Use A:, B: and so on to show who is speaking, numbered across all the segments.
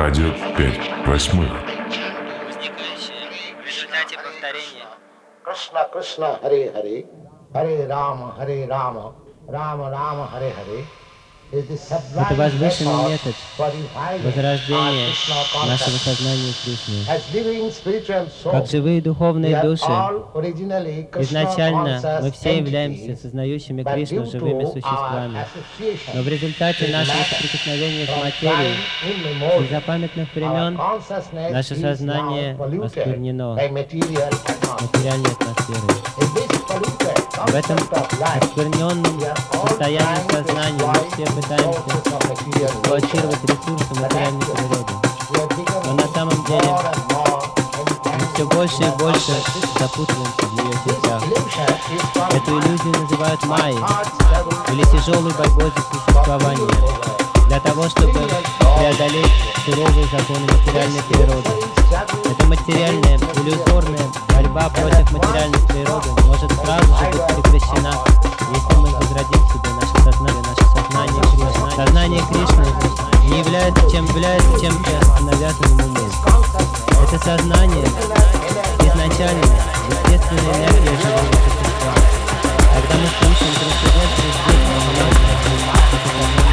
A: радио 5 восьмых.
B: Возникающее в результате повторения.
C: Кришна, Кришна, Хари, Хари, Хари, Рама, Хари, Рама, Рама, Рама, Хари, Хари.
D: Это возвышенный метод возрождения нашего сознания Кришны. Как живые духовные души, изначально мы все являемся
C: сознающими
D: Кришну живыми существами. Но в результате нашего соприкосновения с материей из
C: запамятных
D: времен наше сознание осквернено материальной атмосферой. В этом оскверненном состоянии сознания мы все пытаемся эксплуатировать ресурсы материальной природы. Но на самом деле Мы все больше и больше запутываемся в ее сетях. Эту иллюзию называют майей или тяжелой борьбой за. Для того, чтобы преодолеть суровые законы материальной природы. Эта материальная, иллюзорная борьба против материальной природы может сразу же быть прекращена, если мы возродим в себе наше сознание, наше сознание Кришны. Сознание Кришны не является чем является чем-то навязанным умом. Это сознание изначально естественная энергия живого существа. Когда мы слышим трансцендентный звук, мы понимаем, что это сознание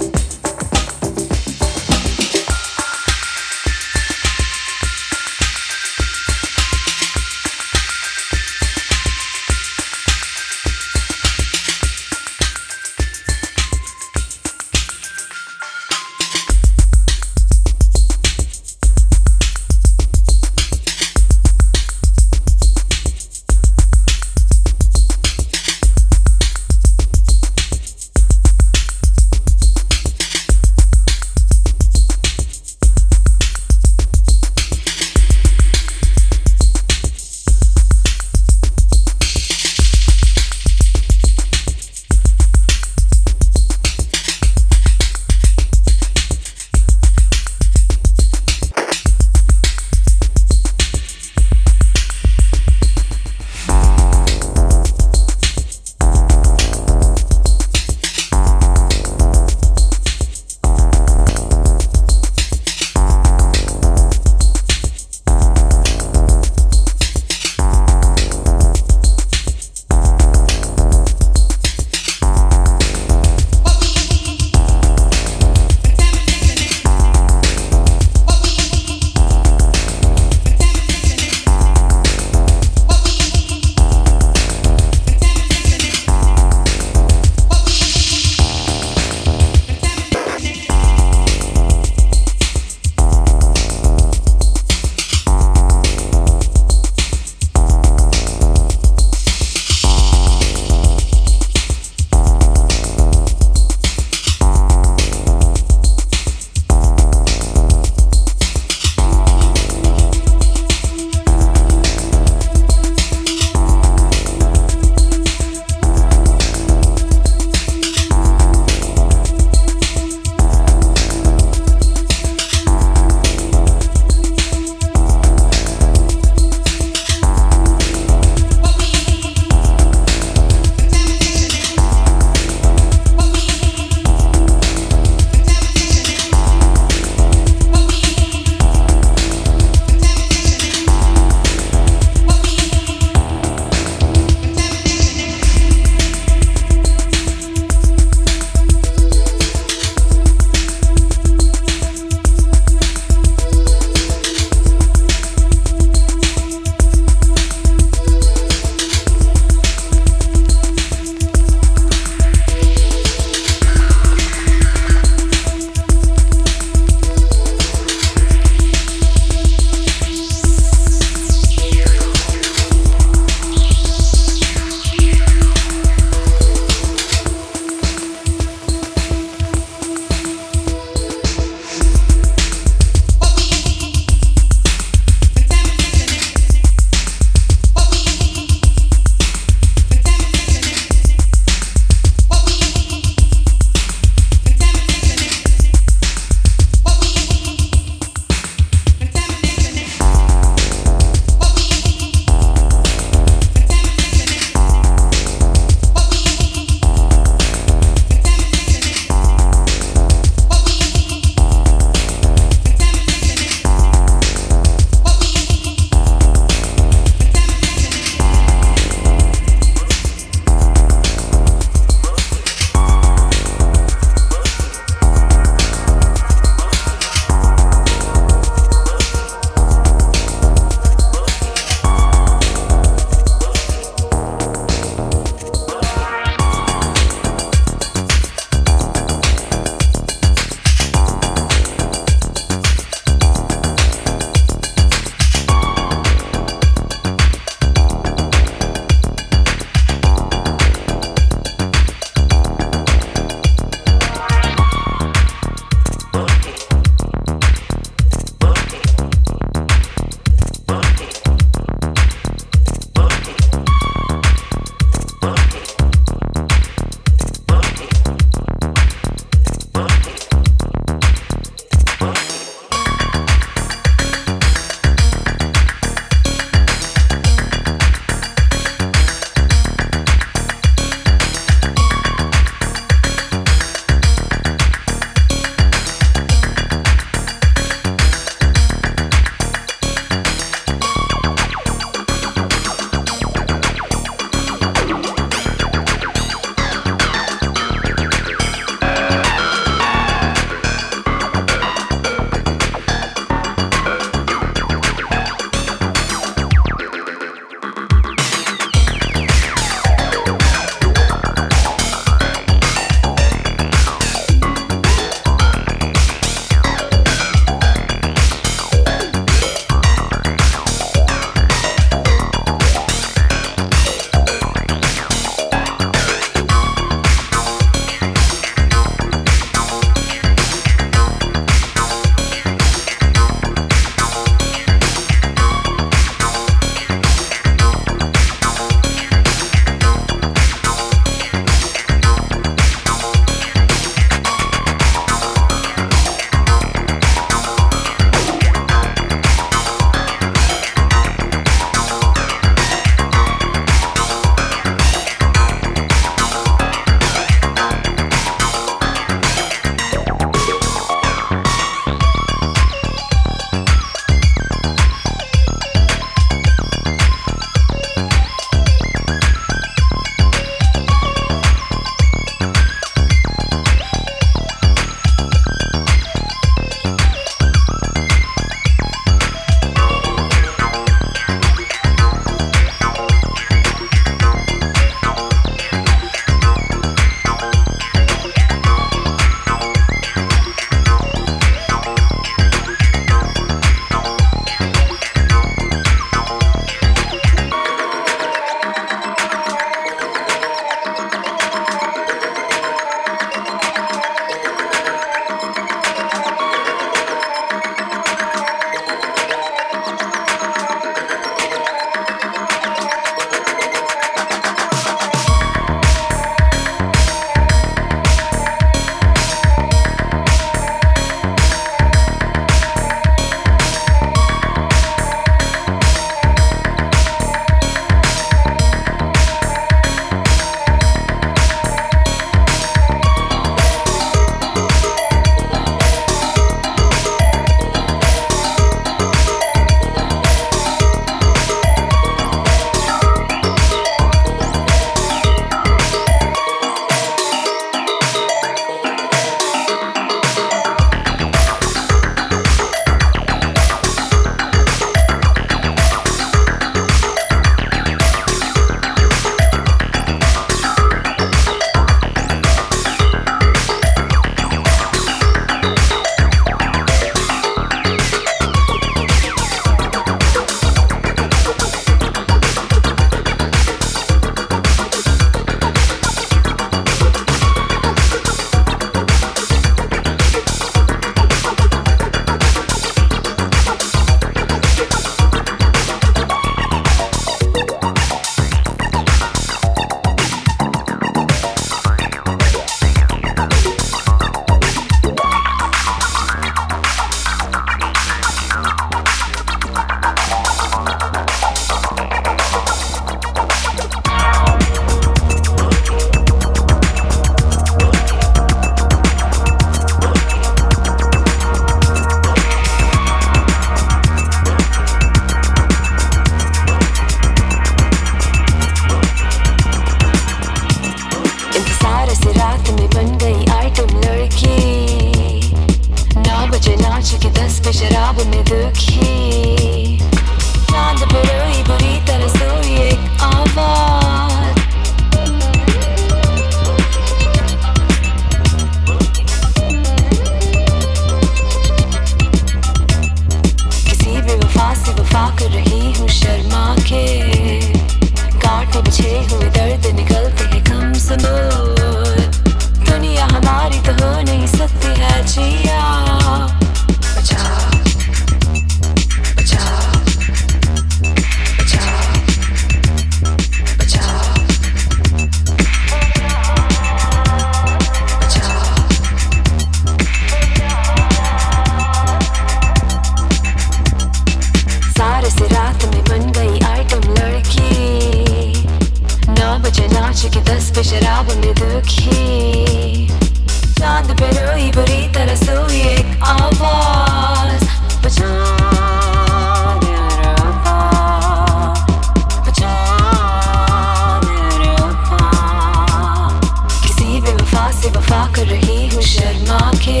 E: वफा कर रही हूँ शर्मा के।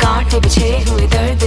E: कांटे बिछे हुए दर्द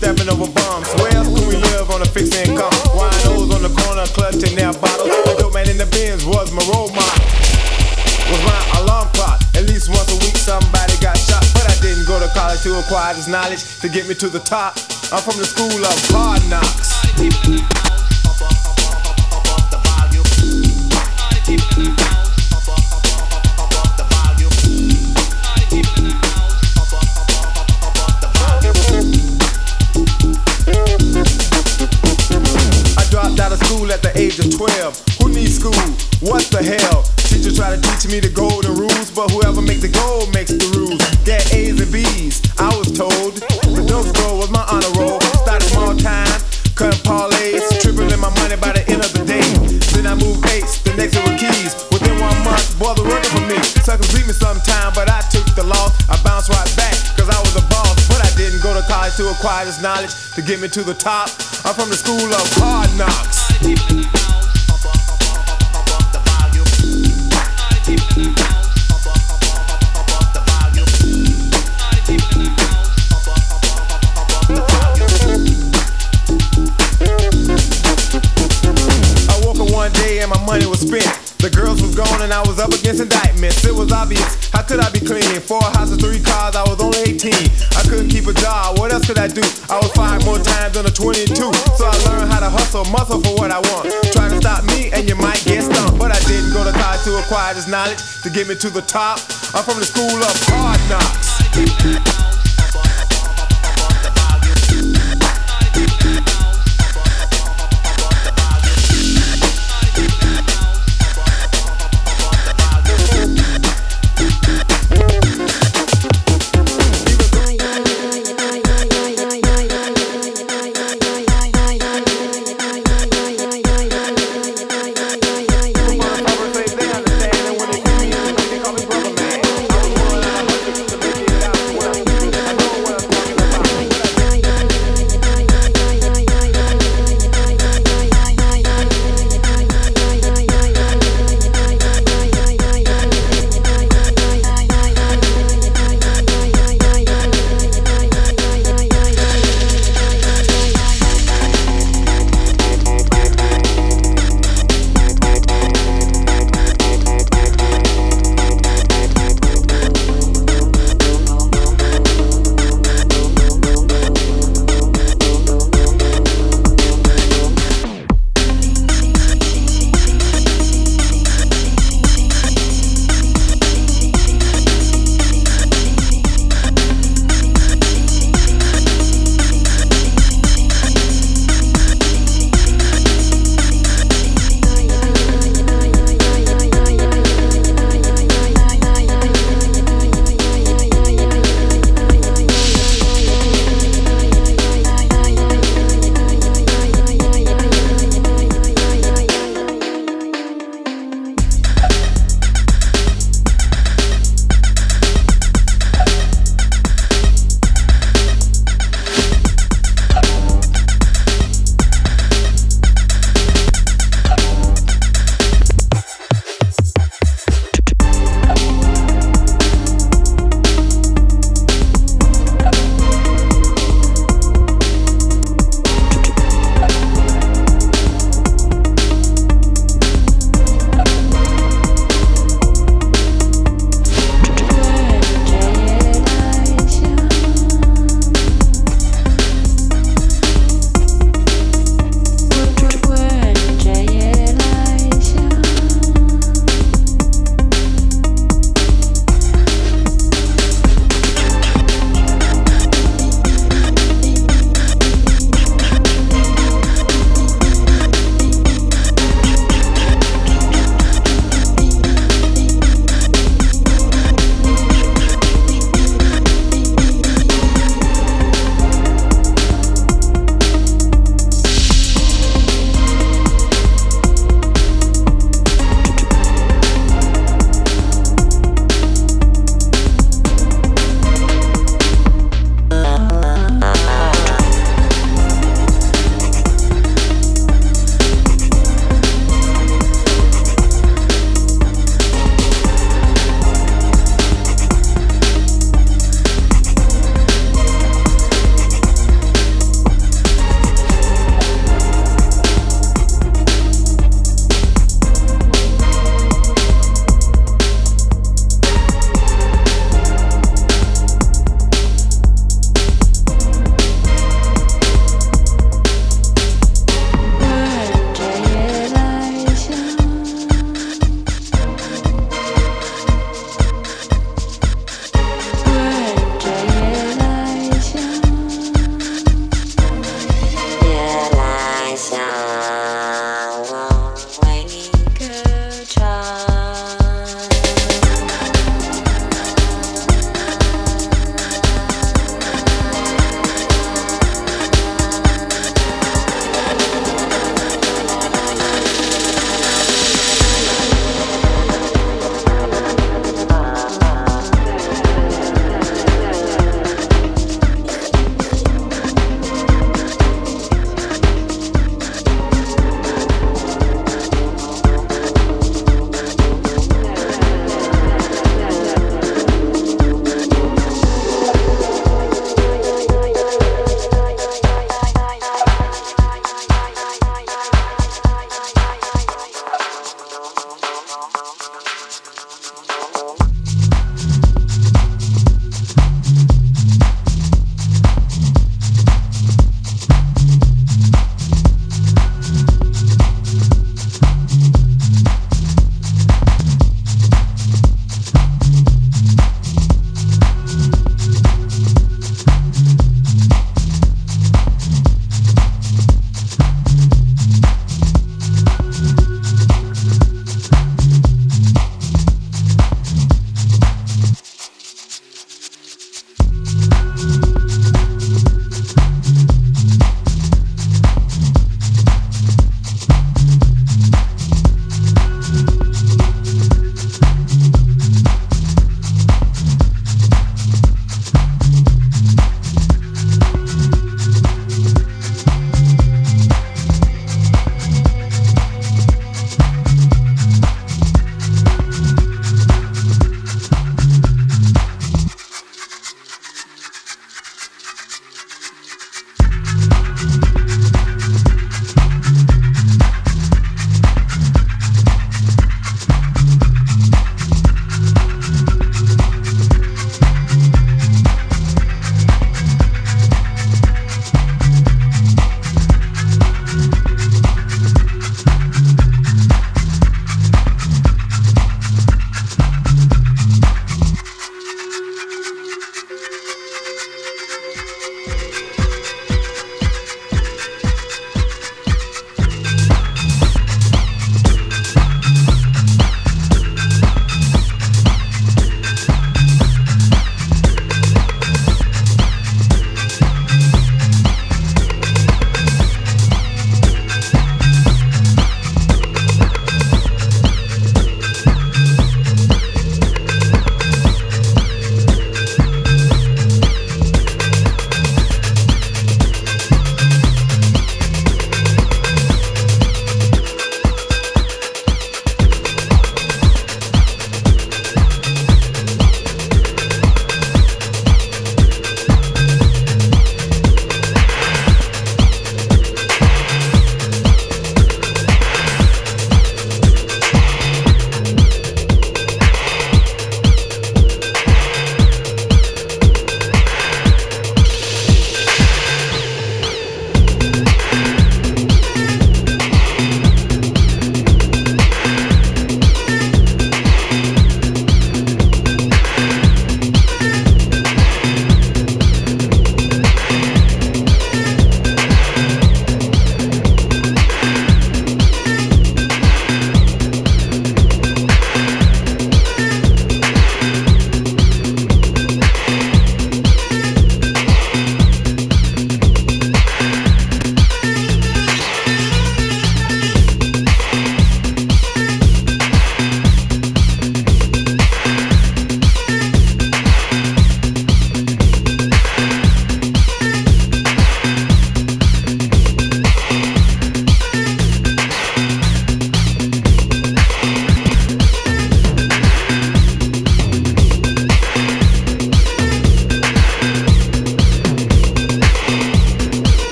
F: stepping over bums. Where else can we live on a fixed income? Winos on the corner, clutching their bottles. The dope man in the bins was my role model. Was my alarm clock. At least once a week somebody got shot. But I didn't go to college to acquire this knowledge to get me to the top. I'm from the school of hard knocks. 12. Who needs school? What the hell? Teacher try to teach me the golden rules, but whoever makes the gold makes the rules. Get A's and B's, I was told. The dope store was my honor roll. Started small time, cutting parlays, tripling my money by the end of the day. Then I moved eights, the next it was keys. Within one month, boy, the working for me. Suckers beat me sometime, but I took the loss. I bounced right back, cause I was a boss. But I didn't go to college to acquire this knowledge to get me to the top. I'm from the school of hard knocks. Muscle for what else could I want. Trying to stop me and you might to acquire this knowledge to get me to the top. I'm from the school of hard knocks.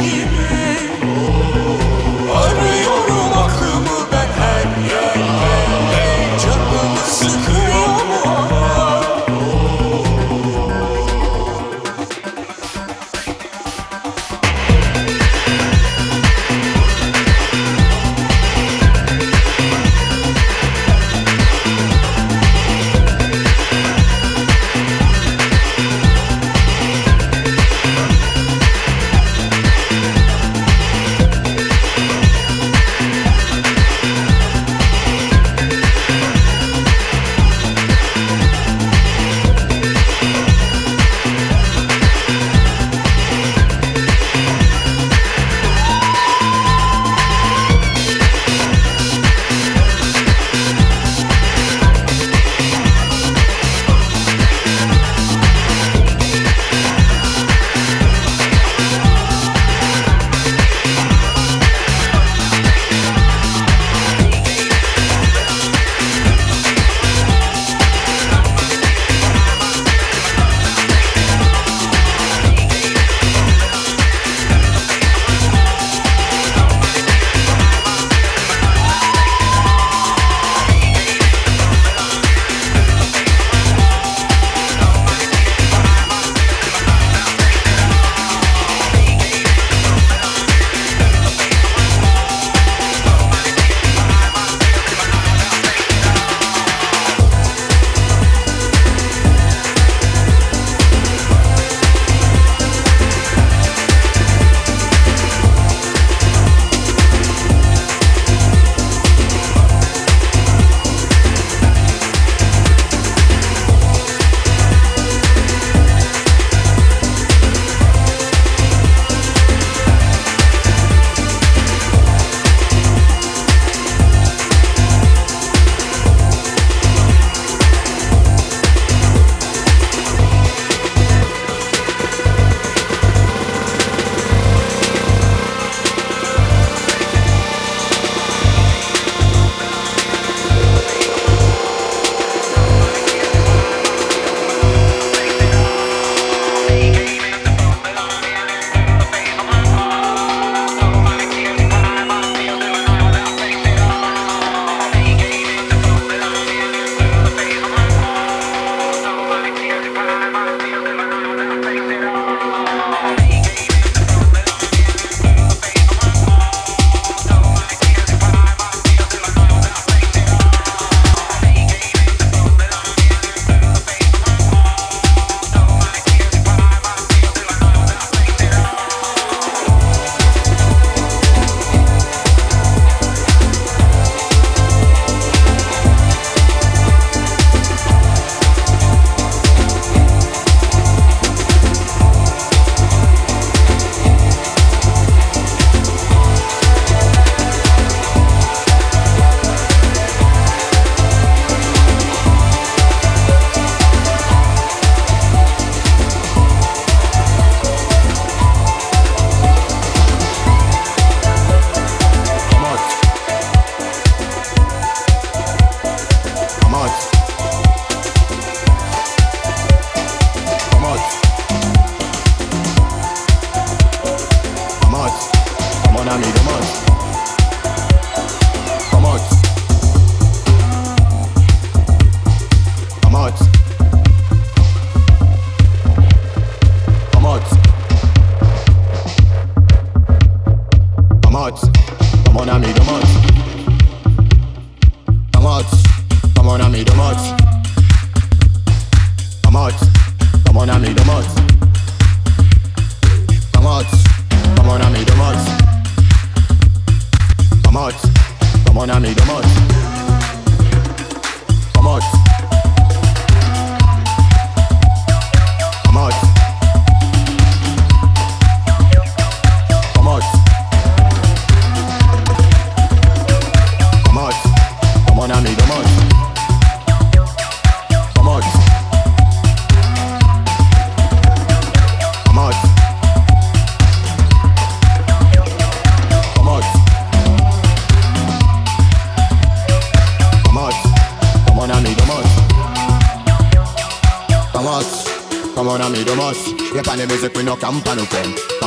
G: Rush.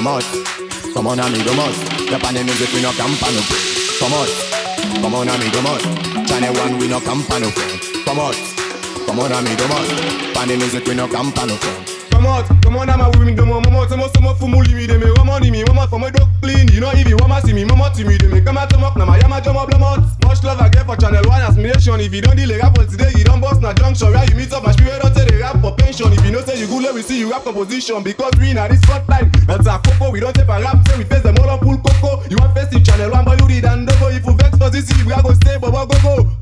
G: Come out. Come on, ami dommage. Y'a pas de musique, we no camp à nous faire. Come out. Come on, ami dommage. Channel one, we no camp à nous faire. Come out. Come on, ami dommage. Pas de musique, we no camp à nous faire.
F: Come out, come on, I'm a women, the mama, some some for muli me, de me, woman, me, mama, for my dog clean, you know, if you to see me, mama, to me, de me, come out, come up, now, my yama, jump up, lamont. Much love I get for channel one, admiration. If you don't deal a rap for today, you don't bust na junction, where you meet up, my spirit, don't take the rap for pension. If you know, say you good, let me see you rap composition, because we in this front line, that's a coco, we don't take a rap, say we face them all on pool coco. You want face in channel one, but you did and double, if you vex for this, we are gonna stay, but go, go,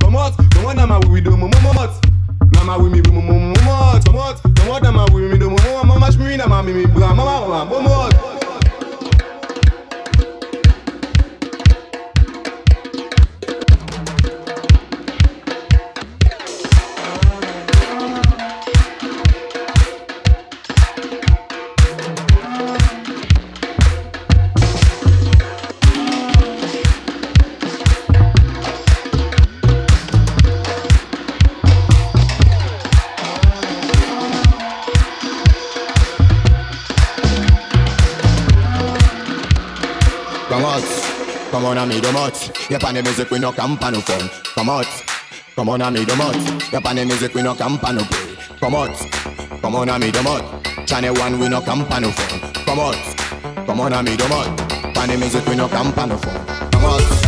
F: on,
G: ami dommage. Y'a pas de musique, we no camp à nous fun. Come out, come on, ami dommage. Y'a pas de musique, we no camp à nous play. Come out, come on, ami dommage. Channel one, we no camp à nous fun. Come out, come on, ami dommage. Pas de musique, we no camp à nous fun. Come out.